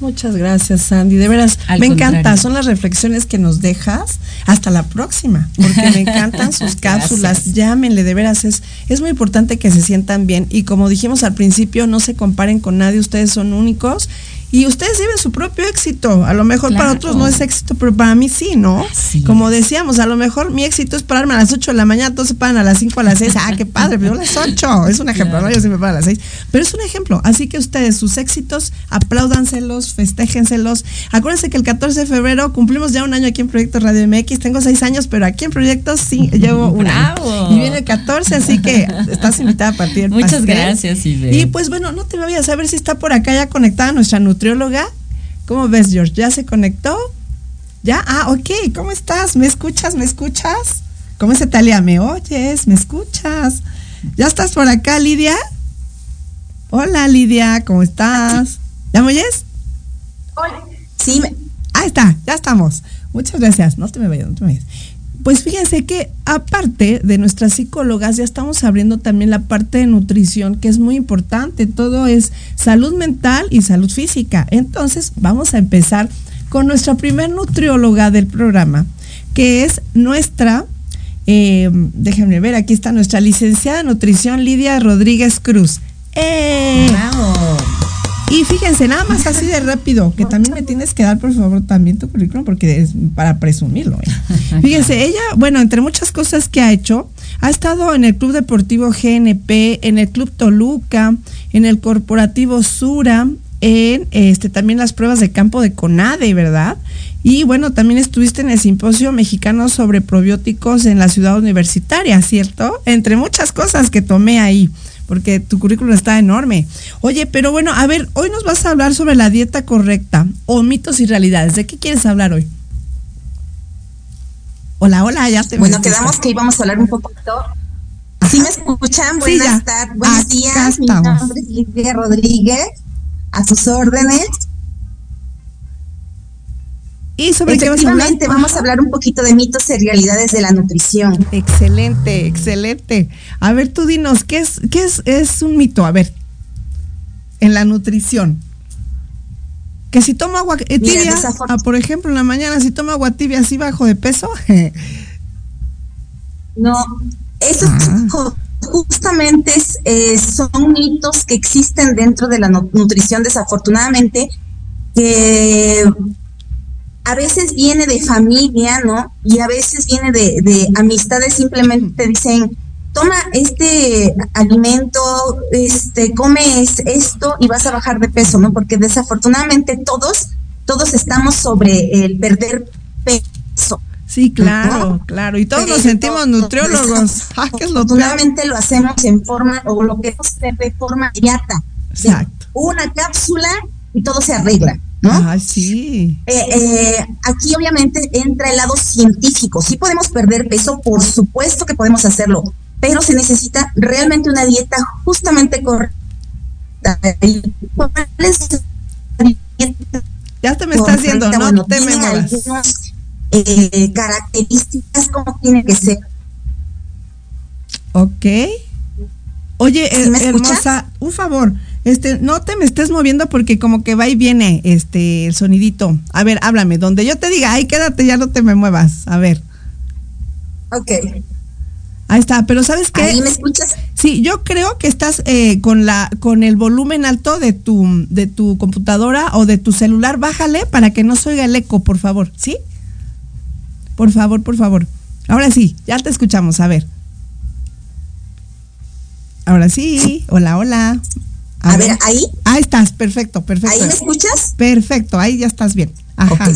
Muchas gracias, Sandy. De veras, Al me contrario. encanta. Son las reflexiones que nos dejas. Hasta la próxima, porque me encantan [LAUGHS] sus cápsulas. Llámenle, de veras. Es, es muy importante que se sientan bien. Y como dijimos al principio, no se comparen con nadie. Ustedes son únicos. Y ustedes viven su propio éxito. A lo mejor para Claro. otros no es éxito, pero para mí sí, ¿no? Así Como decíamos, a lo mejor mi éxito es pararme a las 8 de la mañana, todos se paran a las 5 a las 6. Ah, qué padre, pero a las 8. Es un ejemplo, ¿no? Yo siempre paro a las 6. Pero es un ejemplo. Así que ustedes, sus éxitos, apláudanselos, festéjenselos. Acuérdense que el 14 de febrero cumplimos ya un año aquí en Proyecto Radio MX. Tengo 6 años, pero aquí en Proyectos sí llevo un año. Bravo. Y viene el 14, así que estás invitada a partir Muchas pastel. gracias, Ibe. Y pues bueno, no te vayas a ver si está por acá ya conectada nuestra nutrióloga. ¿Cómo ves, George? ¿Ya se conectó? ¿Ya? Ah, ok. ¿Cómo estás? ¿Me escuchas? ¿Me escuchas? ¿Cómo es Talia? ¿Me oyes? ¿Me escuchas? ¿Ya estás por acá, Lidia? Hola, Lidia. ¿Cómo estás? ¿Ya me oyes? Sí, me- Ahí está, ya estamos. Muchas gracias. No te me vayas, no te me vayas. Pues fíjense que aparte de nuestras psicólogas, ya estamos abriendo también la parte de nutrición, que es muy importante. Todo es salud mental y salud física. Entonces, vamos a empezar con nuestra primer nutrióloga del programa, que es nuestra, eh, déjenme ver, aquí está nuestra licenciada en nutrición, Lidia Rodríguez Cruz. ¡Eh! Bravo. Y fíjense, nada más así de rápido, que también me tienes que dar, por favor, también tu currículum, porque es para presumirlo. ¿eh? [LAUGHS] Fíjense, ella, bueno, entre muchas cosas que ha hecho, ha estado en el Club Deportivo GNP, en el Club Toluca, en el Corporativo Sura, en este también las pruebas de campo de CONADE, ¿verdad? Y bueno, también estuviste en el Simposio Mexicano sobre Probióticos en la ciudad universitaria, ¿cierto? Entre muchas cosas que tomé ahí porque tu currículum está enorme. Oye, pero bueno, a ver, hoy nos vas a hablar sobre la dieta correcta o mitos y realidades. ¿De qué quieres hablar hoy? Hola, hola, ya te Bueno, quedamos que íbamos a hablar un poquito. ¿Sí me escuchan? Sí. Buenas tardes, buenos Acá días. Mi nombre es Lidia Rodríguez. A sus órdenes. ¿Y sobre qué vas a hablar? Vamos a hablar un poquito de mitos y realidades de la nutrición. Excelente, excelente. A ver, tú dinos, ¿qué es, qué es, es un mito? A ver, en la nutrición. Que si tomo agua eh, Mira, tibia, desafort- ah, por ejemplo, en la mañana, si tomo agua tibia así bajo de peso, [LAUGHS] No, eso Ah. ju- justamente es, eh, son mitos que existen dentro de la nu- nutrición, desafortunadamente, que a veces viene de familia, ¿no? Y a veces viene de, de amistades, simplemente te dicen, toma este alimento, este, come es- esto y vas a bajar de peso, ¿no? Porque desafortunadamente todos, todos estamos sobre el perder peso. sí, claro, claro. Y todos nos sentimos nutriólogos. [LAUGHS] Ah, ¿qué es lo hacemos en forma, o lo que hacer de forma inmediata. Exacto. Una cápsula y todo se arregla, ¿no? Ay, sí. Eh, eh, aquí obviamente entra el lado científico. Sí podemos perder peso, por supuesto que podemos hacerlo, pero se necesita realmente una dieta justamente correcta. ¿Y cuál es la dieta Ya te me estás yendo, no Bueno, te me muevas. algunas, eh, características como tiene que ser. Ok. Oye, hermosa, un favor, este, no te me estés moviendo porque como que va y viene este el sonidito. A ver, háblame, donde yo te diga, ay, quédate, ya no te me muevas. A ver, Ok. ahí está, pero ¿sabes qué? ¿Ahí me escuchas? Sí, yo creo que estás eh, con la con el volumen alto de tu de tu computadora o de tu celular. Bájale para que no se oiga el eco, por favor, ¿sí? Por favor, por favor. Ahora sí, ya te escuchamos. A ver. Ahora sí. Hola, hola. A ver, ahí. Ahí estás, perfecto, perfecto. ¿Ahí me escuchas? Perfecto, ahí ya estás bien. Ajá.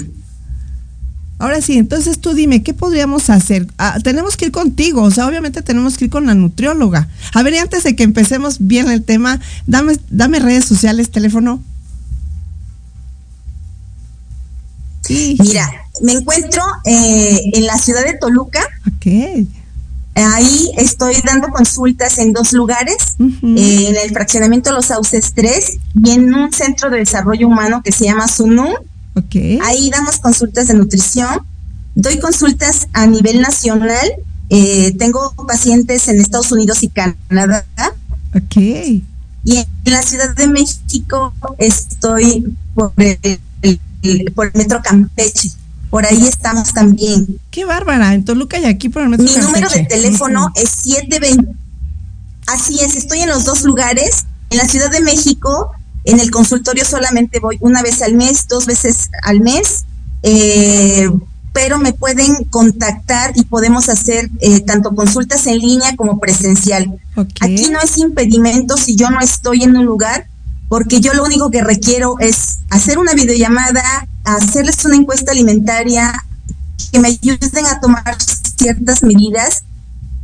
Ahora sí, entonces tú dime, ¿qué podríamos hacer? Ah, tenemos que ir contigo, o sea, obviamente tenemos que ir con la nutrióloga. A ver, y antes de que empecemos bien el tema, dame, dame redes sociales, teléfono. Mira, me encuentro eh, en la ciudad de Toluca. Ok. Ahí estoy dando consultas en dos lugares, eh, en el fraccionamiento Los Sauces 3 y en un centro de desarrollo humano que se llama SUNU. Ok. Ahí damos consultas de nutrición, doy consultas a nivel nacional, eh, tengo pacientes en Estados Unidos y Canadá. Ok. Y en la Ciudad de México estoy por el, por el metro Campeche. Por ahí estamos también. Qué bárbara, en Toluca y aquí por el metro Mi número de teléfono es 720. Así es, estoy en los dos lugares. En la Ciudad de México, en el consultorio solamente voy una vez al mes, dos veces al mes. Eh, pero me pueden contactar y podemos hacer eh, tanto consultas en línea como presencial. Aquí no es impedimento si yo no estoy en un lugar, porque yo lo único que requiero es hacer una videollamada, hacerles una encuesta alimentaria, que me ayuden a tomar ciertas medidas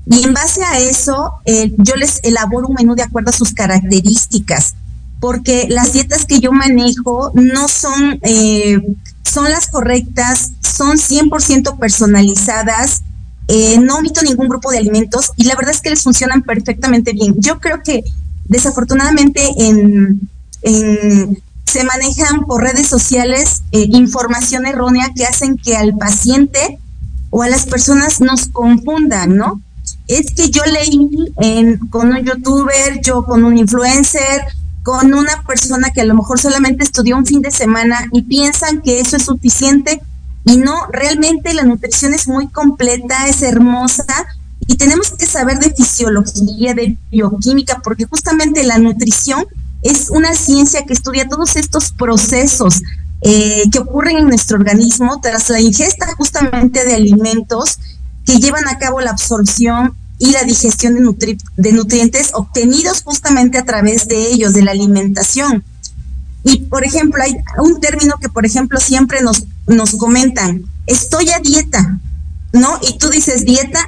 y en base a eso eh, yo les elaboro un menú de acuerdo a sus características, porque las dietas que yo manejo no son eh, son las correctas, son 100% personalizadas, eh, no omito ningún grupo de alimentos y la verdad es que les funcionan perfectamente bien. Yo creo que desafortunadamente en, se manejan por redes sociales eh, información errónea que hacen que al paciente o a las personas nos confundan, ¿no? Es que yo leí en, con un youtuber, yo con un influencer, con una persona que a lo mejor solamente estudió un fin de semana y piensan que eso es suficiente y no, realmente la nutrición es muy completa, es hermosa y tenemos que saber de fisiología, de bioquímica, porque justamente la nutrición es una ciencia que estudia todos estos procesos eh, que ocurren en nuestro organismo tras la ingesta justamente de alimentos que llevan a cabo la absorción y la digestión de, de nutrientes obtenidos justamente a través de ellos, de la alimentación. Y, por ejemplo, hay un término que, por ejemplo, siempre nos, nos comentan, estoy a dieta, ¿no? Y tú dices dieta,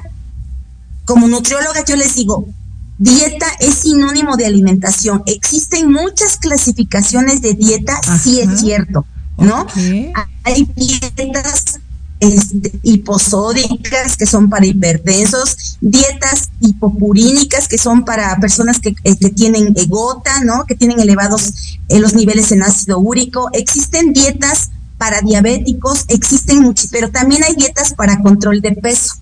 como nutrióloga yo les digo, dieta es sinónimo de alimentación. Existen muchas clasificaciones de dieta, sí es cierto, ¿no? Hay dietas este, hiposódicas que son para hipertensos, dietas hipopurínicas que son para personas que, eh, que tienen gota, ¿no? Que tienen elevados eh, los niveles en ácido úrico. Existen dietas para diabéticos, existen muchas, pero también hay dietas para control de peso.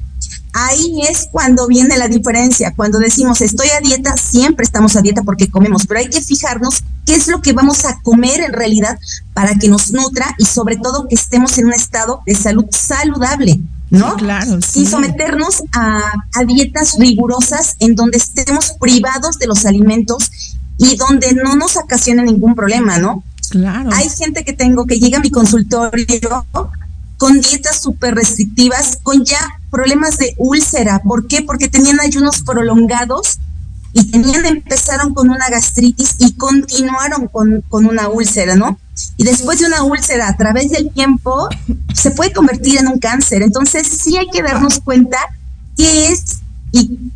Ahí es cuando viene la diferencia. Cuando decimos estoy a dieta, siempre estamos a dieta porque comemos, pero hay que fijarnos qué es lo que vamos a comer en realidad para que nos nutra y sobre todo que estemos en un estado de salud saludable. ¿no? claro. Sin someternos a, a, dietas rigurosas en donde estemos privados de los alimentos y donde no nos ocasione ningún problema, ¿no? Claro. Hay gente que tengo que llega a mi consultorio con dietas súper restrictivas, con ya problemas de úlcera. ¿Por qué? Porque tenían ayunos prolongados y tenían, empezaron con una gastritis y continuaron con, con una úlcera, ¿no? Y después de una úlcera a través del tiempo se puede convertir en un cáncer. Entonces sí hay que darnos cuenta qué es y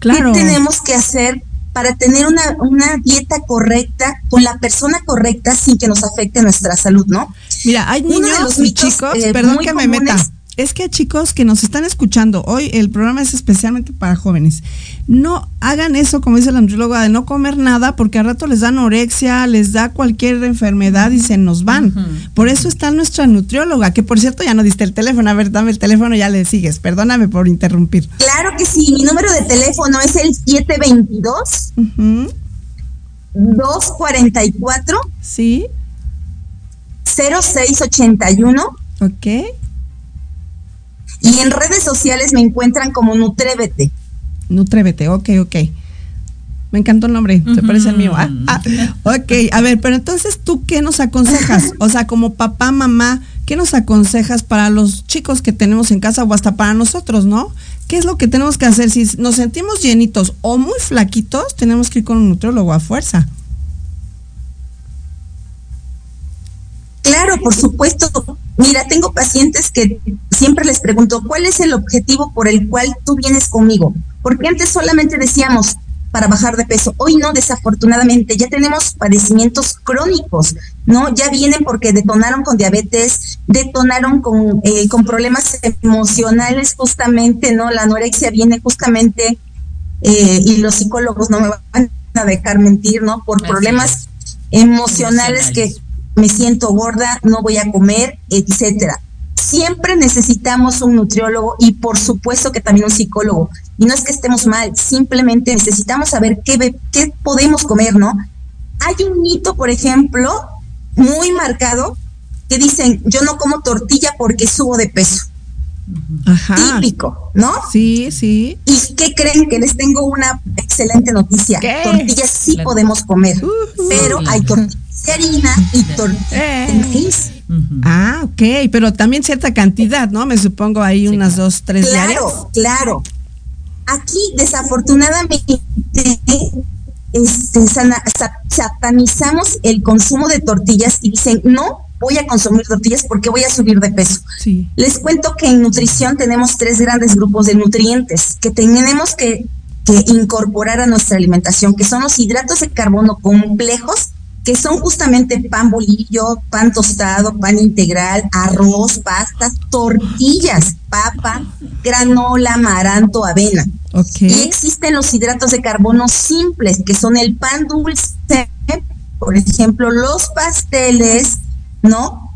claro. qué tenemos que hacer para tener una, una dieta correcta con la persona correcta sin que nos afecte nuestra salud, ¿no? Mira, hay niños y chicos, eh, perdón que me meta. Es que chicos que nos están escuchando, hoy el programa es especialmente para jóvenes. No hagan eso, como dice la nutrióloga, de no comer nada, porque al rato les da anorexia, les da cualquier enfermedad y se nos van. Por eso está nuestra nutrióloga, que por cierto ya no diste el teléfono. A ver, dame el teléfono, ya le sigues. Perdóname por interrumpir. Claro que sí, mi número de teléfono es el 722 244 Sí. 0681. Ok. Y en redes sociales me encuentran como Nutrévete. Nutrévete, ok, ok. Me encantó el nombre, se parece al mío. Ah, ah, [LAUGHS] ok, a ver, pero entonces tú qué nos aconsejas? O sea, como papá, mamá, ¿qué nos aconsejas para los chicos que tenemos en casa o hasta para nosotros, no? ¿Qué es lo que tenemos que hacer? Si nos sentimos llenitos o muy flaquitos, tenemos que ir con un nutriólogo a fuerza. Claro, por supuesto. Mira, tengo pacientes que siempre les pregunto, ¿cuál es el objetivo por el cual tú vienes conmigo? Porque antes solamente decíamos para bajar de peso. Hoy no, desafortunadamente, ya tenemos padecimientos crónicos, ¿no? Ya vienen porque detonaron con diabetes, detonaron con, eh, con problemas emocionales justamente, ¿no? La anorexia viene justamente, eh, y los psicólogos no me van a dejar mentir, ¿no? Por problemas emocionales que me siento gorda, no voy a comer, etcétera. Siempre necesitamos un nutriólogo y por supuesto que también un psicólogo. Y no es que estemos mal, simplemente necesitamos saber qué, qué podemos comer, ¿no? Hay un mito, por ejemplo, muy marcado que dicen, yo no como tortilla porque subo de peso. Ajá. Típico, ¿no? Sí, sí. ¿Y qué creen? Que les tengo una excelente noticia. ¿Qué? Tortillas sí podemos comer, pero hay tortillas de harina y tortillas de maíz. Ah, ok, pero también cierta cantidad, ¿no? Me supongo ahí unas dos, tres diarias. Claro, claro. Aquí, desafortunadamente, este, sana- sa- satanizamos el consumo de tortillas y dicen, no voy a consumir tortillas porque voy a subir de peso. Sí. Les cuento que en nutrición tenemos tres grandes grupos de nutrientes que tenemos que, que incorporar a nuestra alimentación, que son los hidratos de carbono complejos, que son justamente pan bolillo, pan tostado, pan integral, arroz, pastas, tortillas, papa, granola, amaranto, avena. Ok. Y existen los hidratos de carbono simples, que son el pan dulce, por ejemplo, los pasteles, ¿no?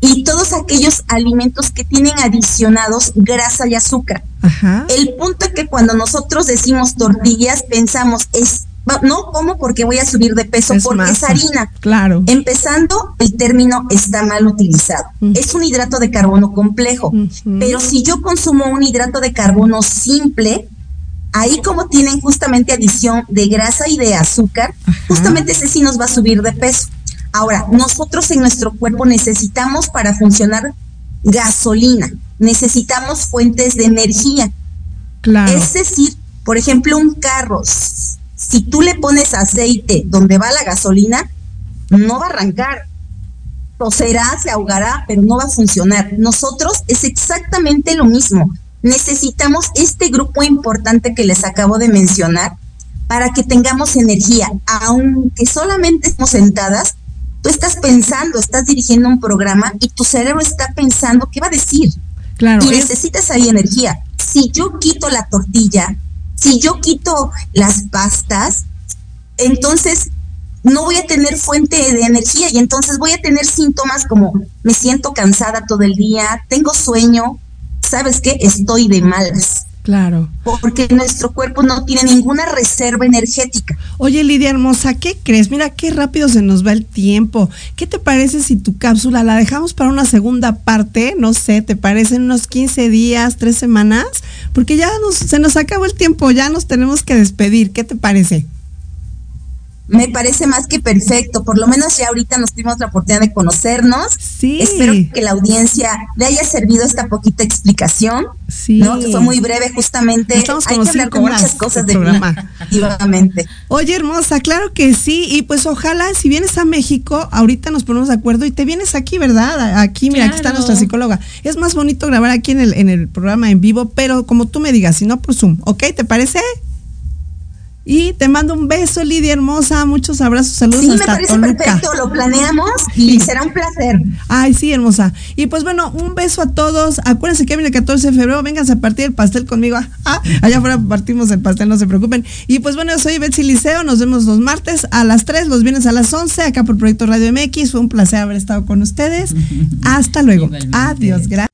Y todos aquellos alimentos que tienen adicionados grasa y azúcar. Ajá. El punto es que cuando nosotros decimos tortillas, pensamos, es, no como porque voy a subir de peso, Es porque es harina. Claro. Empezando, el término está mal utilizado. Es un hidrato de carbono complejo. Pero si yo consumo un hidrato de carbono simple, ahí como tienen justamente adición de grasa y de azúcar, justamente ese sí nos va a subir de peso. Ahora, nosotros en nuestro cuerpo necesitamos para funcionar gasolina, necesitamos fuentes de energía. Claro. Es decir, por ejemplo, un carro, si tú le pones aceite donde va la gasolina, no va a arrancar. Toserá, se ahogará, pero no va a funcionar. Nosotros es exactamente lo mismo. Necesitamos este grupo importante que les acabo de mencionar para que tengamos energía. Aunque solamente estemos sentadas, tú estás pensando, estás dirigiendo un programa y tu cerebro está pensando qué va a decir. Claro. Y es- necesitas ahí energía. Si yo quito la tortilla, si yo quito las pastas, entonces no voy a tener fuente de energía y entonces voy a tener síntomas como me siento cansada todo el día, tengo sueño, ¿sabes qué? Estoy de malas. Claro. Porque nuestro cuerpo no tiene ninguna reserva energética. Oye, Lidia hermosa, ¿qué crees? Mira qué rápido se nos va el tiempo. ¿Qué te parece si tu cápsula la dejamos para una segunda parte? No sé, ¿te parecen unos 15 días, tres semanas? Porque ya nos, se nos acabó el tiempo, ya nos tenemos que despedir. ¿Qué te parece? Me parece más que perfecto. Por lo menos ya ahorita nos tuvimos la oportunidad de conocernos. Sí. Espero que la audiencia le haya servido esta poquita explicación. Sí. ¿no? Que fue muy breve, justamente. Estamos Hay que hablar horas muchas cosas de de programa. Definitivamente. Oye, hermosa, claro que sí. Y pues ojalá, si vienes a México, ahorita nos ponemos de acuerdo y te vienes aquí, ¿verdad? Aquí, mira, aquí está nuestra psicóloga. Es más bonito grabar aquí en el, en el programa en vivo, pero como tú me digas, si no por Zoom, ¿ok? ¿Te parece? Y te mando un beso, Lidia hermosa. Muchos abrazos, saludos Sí, me hasta parece Toluca. perfecto. Lo planeamos [LAUGHS] y será un placer. Ay, sí, hermosa. Y pues bueno, un beso a todos. Acuérdense que viene el 14 de febrero. Vénganse a partir el pastel conmigo. Ah, allá afuera partimos el pastel, no se preocupen. Y pues bueno, yo soy Betsy Liceo. Nos vemos los martes a las 3, los viernes a las 11, acá por Proyecto Radio MX. Fue un placer haber estado con ustedes. [LAUGHS] Hasta luego. Adiós. Gracias.